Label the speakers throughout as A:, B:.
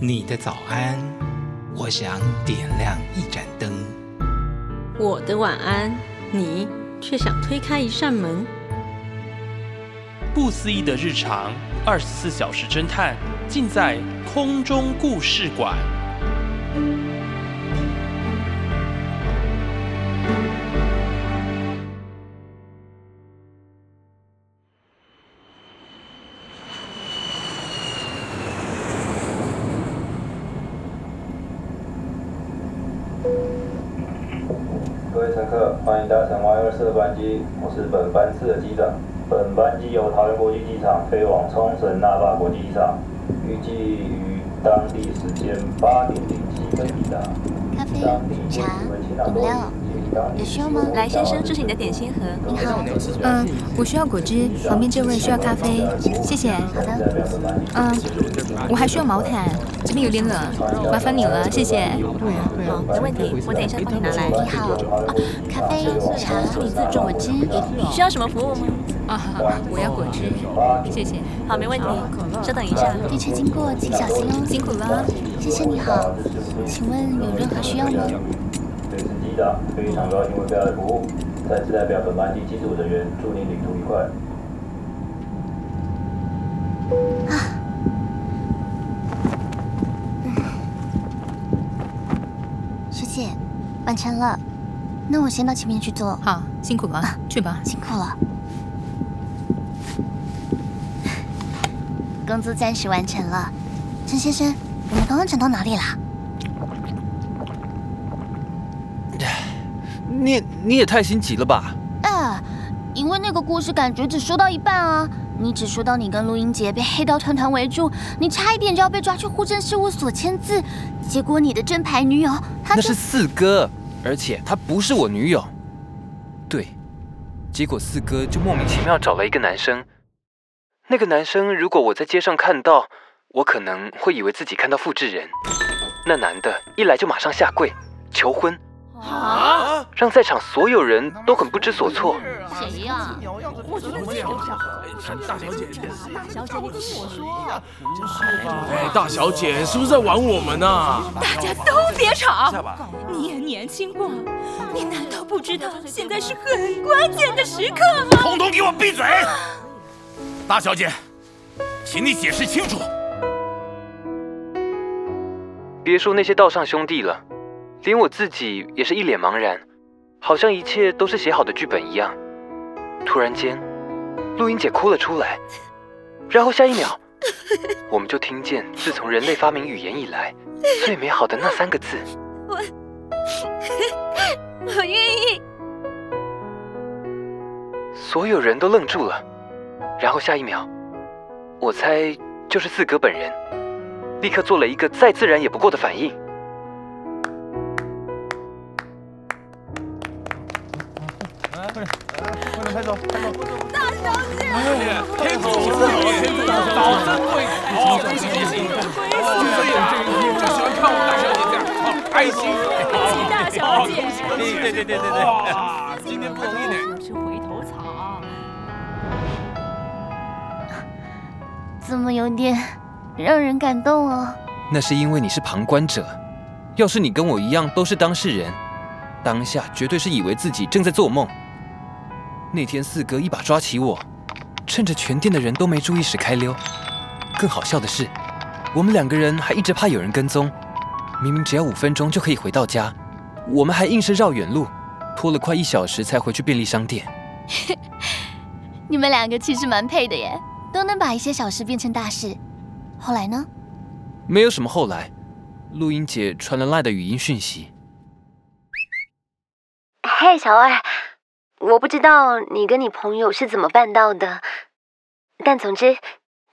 A: 你的早安，我想点亮一盏灯。
B: 我的晚安，你却想推开一扇门。
C: 不思议的日常，二十四小时侦探，尽在空中故事馆。
D: 位乘客，欢迎搭乘 Y 二四的班机，我是本班次的机长。本班机由桃园国际机场飞往冲绳那霸国际机场，预计于当地时间八点零七分抵达。
E: 咖啡、
D: 当地
E: 茶、饮料，有需要吗？
F: 来，先生，这是你的点心盒。
E: 你好，
G: 嗯，我需要果汁，旁边这位需要咖啡，谢谢。
E: 好的。
G: 嗯，我还需要毛毯，这边有点冷，麻烦你了，谢谢。
F: 好，没问题，我等一下帮你拿来。
E: 你好，啊，咖啡、茶、你自助果汁。
F: 需要什么服务吗？
G: 啊，我要果汁，谢谢。
F: 好，没问题，稍等一下。
E: 列车经过，请小心哦。
G: 辛苦了。
E: 先生你好，请问有任何需要吗？
D: 这里是机长，非常高兴为大家服务。再次代表本班机机组人员，祝您旅途愉快。
E: 师姐，完成了，那我先到前面去做。
G: 好，辛苦了，去吧。
E: 辛苦了。工作暂时完成了。陈先生，我们刚刚讲到哪里了？
H: 你你也太心急了吧？
E: 啊，因为那个故事感觉只说到一半啊，你只说到你跟陆英杰被黑道团团围住，你差一点就要被抓去户政事务所签字，结果你的正牌女友她那是
H: 四哥，而且她不是我女友。对，结果四哥就莫名其妙找了一个男生。那个男生如果我在街上看到，我可能会以为自己看到复制人。那男的一来就马上下跪求婚，
F: 啊？
H: 让在场所有人都很不知所措。
E: 谁呀、
F: 我觉得我也有小大小姐，大小姐，你听我说，
I: 哎，大小姐是不是在玩我们啊？
J: 大家都别吵，你也年轻过，你难道不知道现在是很关键的时刻吗？
I: 统统给我闭嘴！大小姐，请你解释清楚。
H: 别说那些道上兄弟了，连我自己也是一脸茫然，好像一切都是写好的剧本一样。突然间，录音姐哭了出来，然后下一秒，我们就听见自从人类发明语言以来最美好的那三个字。
J: 我我愿意。
H: 所有人都愣住了，然后下一秒，我猜就是四哥本人，立刻做了一个再自然也不过的反应。
I: 大小姐天主是保真贵，好，恭喜恭喜！哦，这眼睛就喜欢看我大小姐这样，好开心，
J: 恭喜大小姐
I: 对对对对对对，今天不容易呢。
J: 是回头草。
E: 怎么有点让人感动哦？
H: 那是因为你是旁观者，要是你跟我一样都是当事人，当下绝对是以为自己正在做梦。那天四哥一把抓起我，趁着全店的人都没注意时开溜。更好笑的是，我们两个人还一直怕有人跟踪，明明只要五分钟就可以回到家，我们还硬是绕远路，拖了快一小时才回去便利商店。
E: 你们两个其实蛮配的耶，都能把一些小事变成大事。后来呢？
H: 没有什么后来，录音姐传了赖的语音讯息。
K: 嘿，小二，我不知道你跟你朋友是怎么办到的，但总之，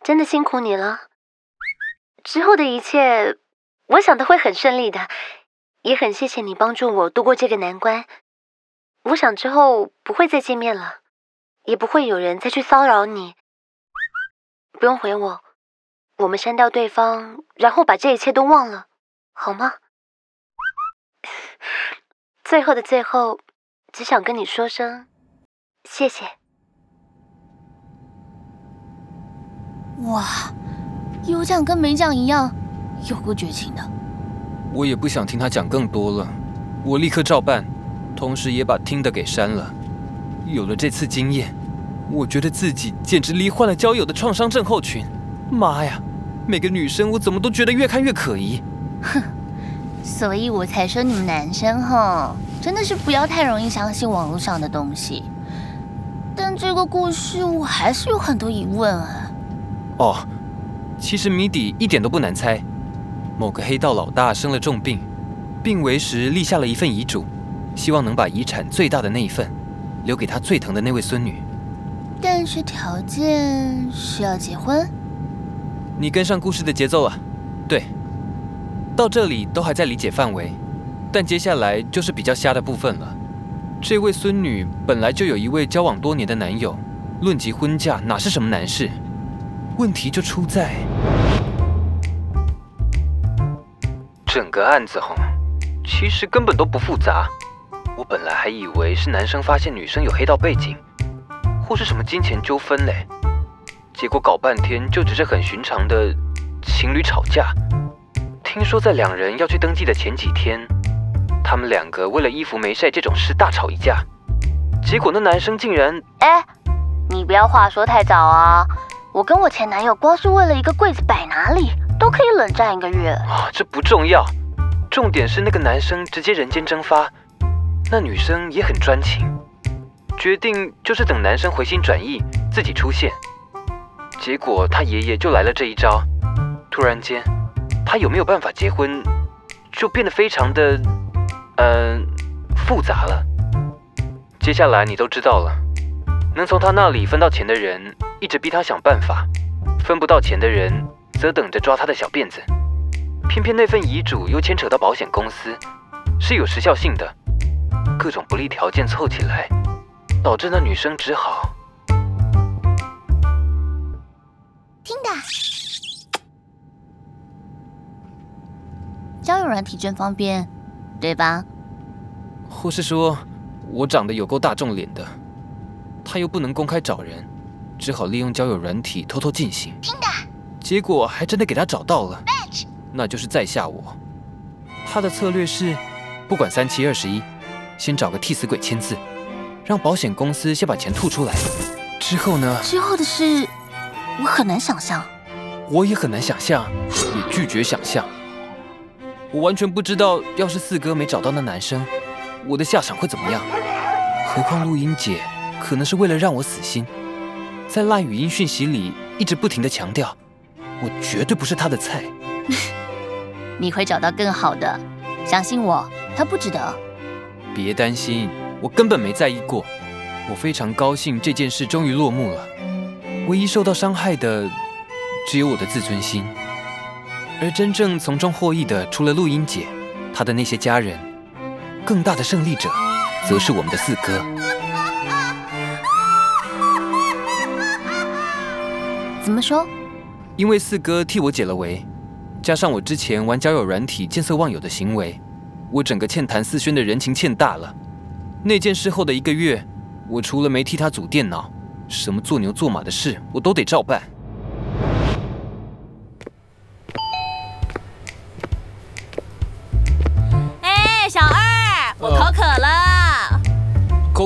K: 真的辛苦你了。之后的一切，我想都会很顺利的，也很谢谢你帮助我度过这个难关。我想之后不会再见面了，也不会有人再去骚扰你。不用回我，我们删掉对方，然后把这一切都忘了，好吗？最后的最后，只想跟你说声谢谢。
E: 哇，有讲跟没讲一样，有过绝情的。
H: 我也不想听他讲更多了，我立刻照办，同时也把听的给删了。有了这次经验，我觉得自己简直罹患了交友的创伤症候群。妈呀，每个女生我怎么都觉得越看越可疑。
E: 哼，所以我才说你们男生哈，真的是不要太容易相信网络上的东西。但这个故事我还是有很多疑问啊。
H: 哦，其实谜底一点都不难猜。某个黑道老大生了重病，病危时立下了一份遗嘱，希望能把遗产最大的那一份留给他最疼的那位孙女。
E: 但是条件是要结婚。
H: 你跟上故事的节奏啊，对，到这里都还在理解范围，但接下来就是比较瞎的部分了。这位孙女本来就有一位交往多年的男友，论及婚嫁哪是什么难事？问题就出在整个案子哈，其实根本都不复杂。我本来还以为是男生发现女生有黑道背景，或是什么金钱纠纷嘞，结果搞半天就只是很寻常的情侣吵架。听说在两人要去登记的前几天，他们两个为了衣服没晒这种事大吵一架，结果那男生竟然……
K: 哎，你不要话说太早啊！我跟我前男友光是为了一个柜子摆哪里，都可以冷战一个月。
H: 啊，这不重要，重点是那个男生直接人间蒸发，那女生也很专情，决定就是等男生回心转意自己出现。结果他爷爷就来了这一招，突然间，他有没有办法结婚，就变得非常的，嗯，复杂了。接下来你都知道了，能从他那里分到钱的人。一直逼他想办法，分不到钱的人则等着抓他的小辫子。偏偏那份遗嘱又牵扯到保险公司，是有时效性的，各种不利条件凑起来，导致那女生只好
E: 听的。交友软体真方便，对吧？
H: 或是说，我长得有够大众脸的，他又不能公开找人。只好利用交友软体偷偷进行，
E: 听的，
H: 结果还真的给他找到了，那就是在下我。他的策略是，不管三七二十一，先找个替死鬼签字，让保险公司先把钱吐出来。之后呢？
E: 之后的事，我很难想象。
H: 我也很难想象，也拒绝想象。我完全不知道，要是四哥没找到那男生，我的下场会怎么样？何况录音姐，可能是为了让我死心。在烂语音讯息里一直不停的强调，我绝对不是她的菜。
E: 你会找到更好的，相信我，他不值得。
H: 别担心，我根本没在意过。我非常高兴这件事终于落幕了。唯一受到伤害的，只有我的自尊心。而真正从中获益的，除了录音姐，她的那些家人，更大的胜利者，则是我们的四哥。
E: 怎么说？
H: 因为四哥替我解了围，加上我之前玩交友软体见色忘友的行为，我整个欠谭思轩的人情欠大了。那件事后的一个月，我除了没替他组电脑，什么做牛做马的事我都得照办。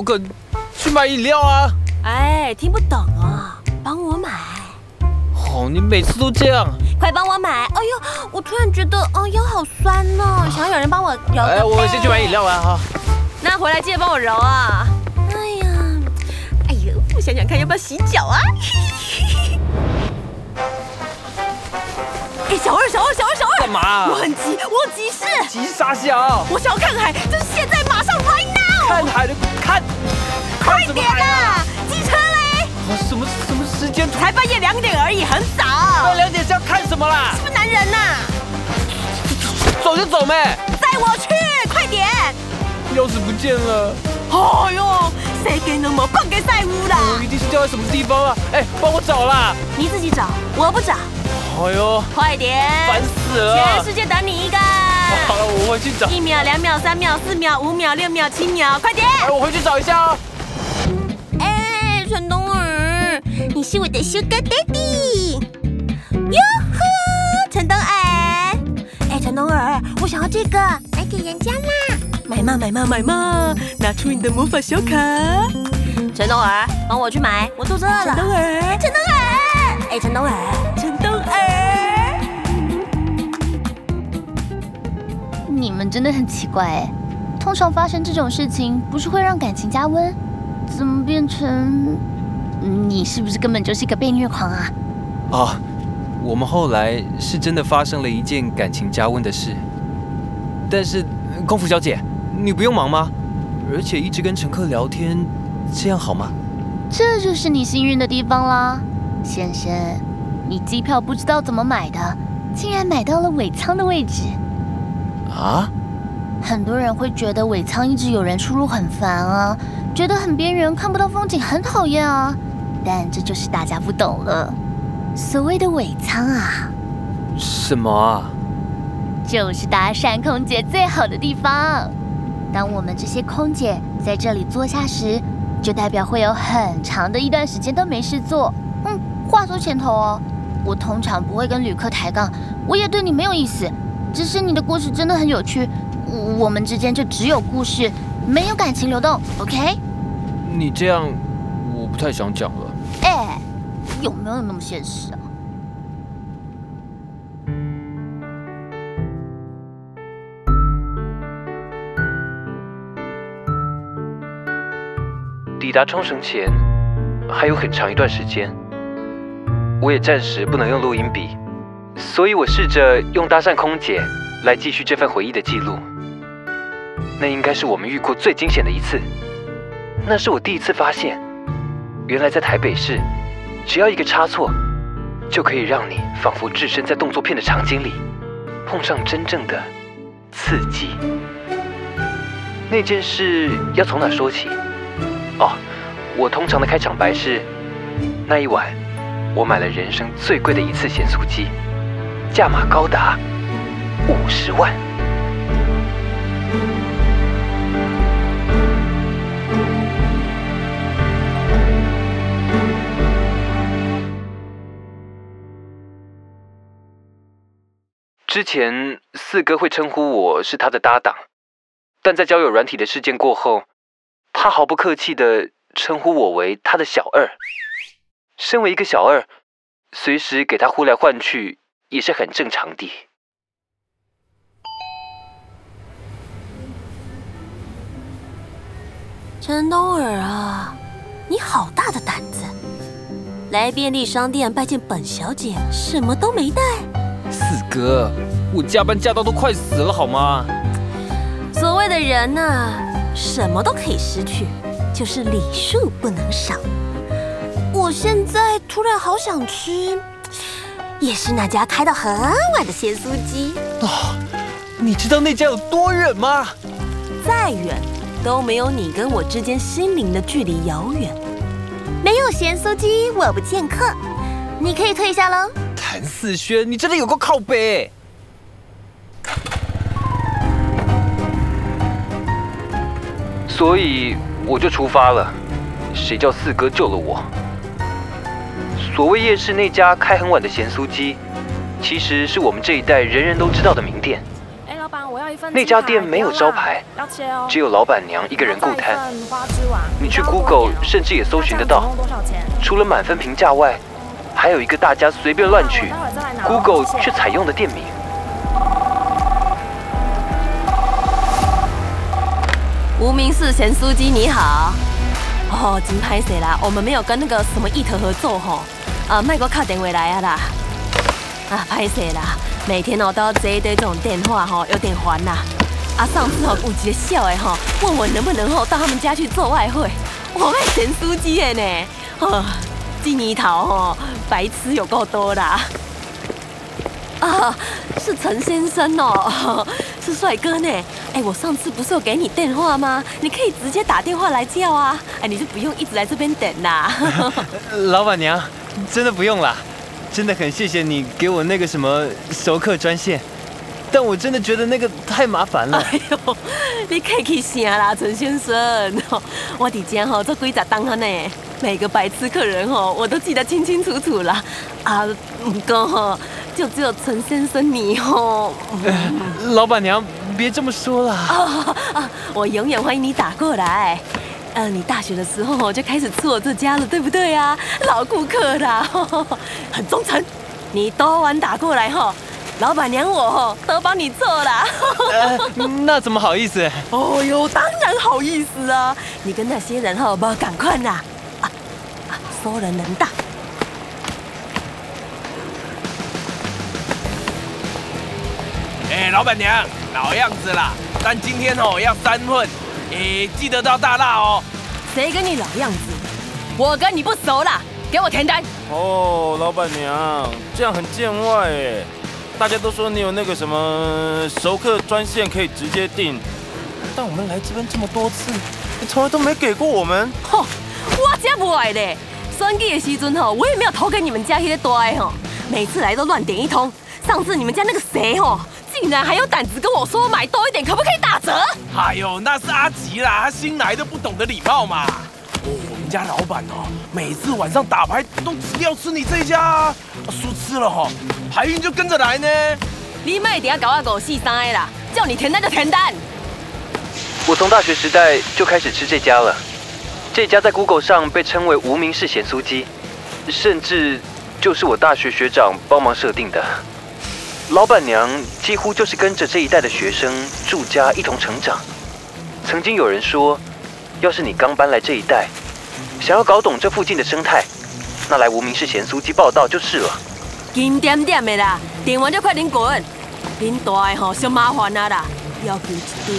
J: 口渴，去买饮料啊！
L: 哎，听不懂啊，帮我买。
J: 哦，你每次都这样，
L: 快帮我买！哎呦，我突然觉得哦腰好酸哦，想要有人帮我揉。
J: 哎，我先去买饮料了哈。
L: 那回来记得帮我揉啊！哎呀，哎呦，我想想看要不要洗脚啊？哎，小二，小二，小二，小二，
J: 干嘛？
L: 我很急，我急事。
J: 急啥小？
L: 我想要看海，就是现在，马上，right now。
J: 看海的，看，
L: 快点啊！机车嘞？
J: 什么什么时间？
L: 才半夜两点而已，很早。
J: 半夜两点是要看什么啦？
L: 是不是男人呐？
J: 走就走呗。
L: 载我去，快点！
J: 钥匙不见了。
L: 哎呦，谁给那么半给在屋的？
J: 一定是掉在什么地方啊！哎，帮我找啦！
L: 你自己找，我不找。
J: 哎呦，
L: 快点！
J: 烦死了！
L: 全世界等你一个。
J: 好了，我回去找。
L: 一秒、两秒、三秒、四秒、五秒、六秒、七秒，快点！
J: 哎，我回去找一下哦。
L: 哎。是我的 Sugar Daddy。哟呵，陈东儿，哎，陈东儿，我想要这个，买给人家啦。买嘛买嘛买嘛，拿出你的魔法小卡。陈东儿，帮我去买，我肚子饿了。陈东儿，陈东儿，哎，陈东儿，陈东儿。
E: 你们真的很奇怪哎，通常发生这种事情不是会让感情加温，怎么变成你是不是根本就是一个被虐狂啊？
H: 啊，我们后来是真的发生了一件感情加温的事，但是空服小姐。你不用忙吗？而且一直跟乘客聊天，这样好吗？
E: 这就是你幸运的地方啦，先生。你机票不知道怎么买的，竟然买到了尾舱的位置。
H: 啊？
E: 很多人会觉得尾舱一直有人出入很烦啊，觉得很边缘，看不到风景，很讨厌啊。但这就是大家不懂了，所谓的尾舱啊。
H: 什么啊？
E: 就是搭讪空姐最好的地方。当我们这些空姐在这里坐下时，就代表会有很长的一段时间都没事做。嗯，话说前头哦，我通常不会跟旅客抬杠，我也对你没有意思，只是你的故事真的很有趣，我们之间就只有故事，没有感情流动。OK？
H: 你这样，我不太想讲了。
E: 哎，有没有那么现实啊？
H: 抵达冲绳前还有很长一段时间，我也暂时不能用录音笔，所以我试着用搭讪空姐来继续这份回忆的记录。那应该是我们遇过最惊险的一次。那是我第一次发现，原来在台北市，只要一个差错，就可以让你仿佛置身在动作片的场景里，碰上真正的刺激。那件事要从哪说起？哦，我通常的开场白是：那一晚，我买了人生最贵的一次咸酥鸡，价码高达五十万。之前四哥会称呼我是他的搭档，但在交友软体的事件过后。他毫不客气的称呼我为他的小二。身为一个小二，随时给他呼来唤去也是很正常的。
L: 陈东儿啊，你好大的胆子，来便利商店拜见本小姐，什么都没带。
H: 四哥，我加班加到都快死了，好吗？
L: 所谓的人呢？什么都可以失去，就是礼数不能少。我现在突然好想吃，也是那家开到很晚的咸酥鸡。
H: 啊，你知道那家有多远吗？
L: 再远都没有你跟我之间心灵的距离遥远。没有咸酥鸡，我不见客。你可以退下喽。
H: 谭四轩，你真的有个靠背。所以我就出发了，谁叫四哥救了我？所谓夜市那家开很晚的咸酥鸡，其实是我们这一代人人都知道的名店。
J: 哎，老板，我要一份。
H: 那家店没有招牌，只有老板娘一个人顾摊。你去 Google 甚至也搜寻得到。除了满分评价外，还有一个大家随便乱取，Google 却采用的店名。
L: 无名氏咸酥鸡，你好。哦，真拍谁啦？我们没有跟那个什么 Eat 合作吼。啊，麦哥卡电话来啊啦。啊，拍谁啦？每天哦都要接一堆这种电话吼，有点烦呐。啊，上次哦有一个笑的吼，问我能不能吼到他们家去做外汇。我卖咸酥鸡的呢。啊，这年头吼，白痴有够多啦。啊，是陈先生哦，是帅哥呢。哎，我上次不是有给你电话吗？你可以直接打电话来叫啊。哎，你就不用一直来这边等啦。
H: 老板娘，真的不用啦，真的很谢谢你给我那个什么熟客专线。但我真的觉得那个太麻烦了。
L: 哎呦，你客气啥啦，陈先生？我伫家吼做几十档呢，每个白痴客人吼我都记得清清楚楚啦。啊，不过吼，就只有陈先生你吼。
H: 老板娘，别这么说啦。
L: 啊啊，我永远欢迎你打过来。呃，你大学的时候就开始吃我这家了，对不对啊？老顾客啦，很忠诚。你多晚打过来吼，老板娘我吼都帮你做啦。
H: 那怎么好意思？
L: 哦哟，当然好意思啊！你跟那些人吼不赶快呐！啊啊，说人能大。
I: 哎，老板娘，老样子啦，但今天哦要三份，哎，记得到大辣哦。
L: 谁跟你老样子？我跟你不熟啦，给我填单。
M: 哦，老板娘，这样很见外哎。大家都说你有那个什么熟客专线可以直接订，但我们来这边这么多次，你从来都没给过我们。
L: 哼，我才不爱嘞！选举的时阵吼，我也没有投给你们家那些大的吼，每次来都乱点一通。上次你们家那个谁吼，竟然还有胆子跟我说买多一点可不可以打折？
I: 哎呦，那是阿吉啦，他新来的不懂得礼貌嘛。哦，我们家老板哦，每次晚上打牌都只要吃你这一家，输吃了哈，牌运就跟着来呢。
L: 你卖点搞啊狗细三啦，叫你填单就填单。
H: 我从大学时代就开始吃这家了，这家在 Google 上被称为无名氏咸酥鸡，甚至就是我大学学长帮忙设定的。老板娘几乎就是跟着这一代的学生住家一同成长。曾经有人说，要是你刚搬来这一代，想要搞懂这附近的生态，那来无名氏咸酥鸡报道就是了。
L: 紧点点的啦，点完就快点滚。恁大的吼小麻烦啊啦，要求一堆，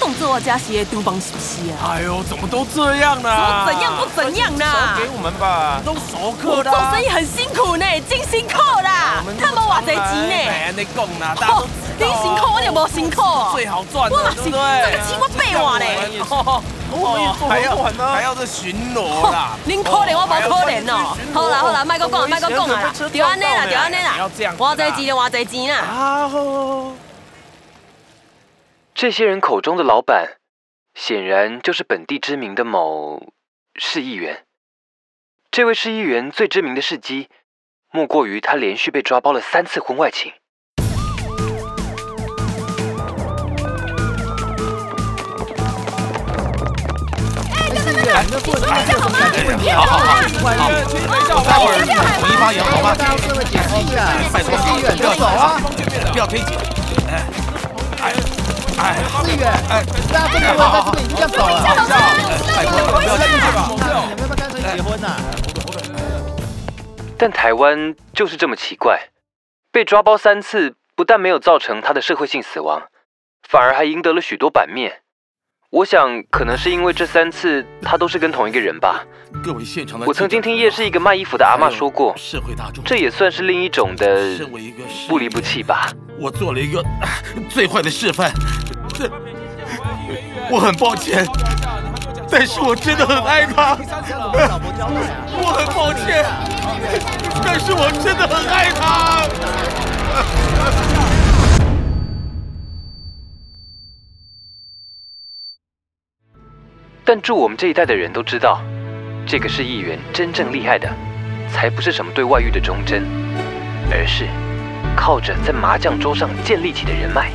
L: 当做我家是的厨房是不是啊？
I: 哎呦，怎么都这样呢？
L: 怎样不怎样啦？
M: 给我们吧，
I: 都熟客的。
L: 做生意很辛苦呢，真辛苦啦。他们偌侪钱呢？
I: 哎，你讲啦，大家都
L: 你辛苦我就无辛苦。
I: 最好赚的，对不对？
L: 这个钱我八万呢。
I: 哦，还要还要这巡逻啦！
L: 恁可怜我无可怜哦。好啦好啦，卖个讲啊卖个讲啊啦，就安尼啦就安尼啦。偌侪钱就偌侪钱啦。啊
H: 这些人口中的老板，显然就是本地知名的某市议员。这位市议员最知名的事迹，莫过于他连续被抓包了三次婚外情。
F: 哎，那做这个好？好好好，待会儿统一发言好吗？拜托，不要走啊！不要推挤。哎，哎，哎，志远，哎，大家这么多，在这边已经这样走了，拜托，不要再进去吧。你们要不要干脆结婚呐？
H: 但台湾就是这么奇怪，被抓包三次，不但没有造成他的社会性死亡，反而还赢得了许多版面。我想，可能是因为这三次他都是跟同一个人吧。
F: 各位现场的，
H: 我曾经听夜市一个卖衣服的阿妈说过，这也算是另一种的不离不弃吧。
F: 我做了一个 最坏的示范，我很抱歉，但是我真的很爱他。我很抱歉，但是我真的很爱他。
H: 但住我们这一代的人都知道，这个是议员真正厉害的，才不是什么对外遇的忠贞，而是靠着在麻将桌上建立起的人脉。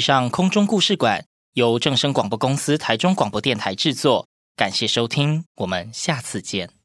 N: 上空中故事馆由正声广播公司台中广播电台制作，感谢收听，我们下次见。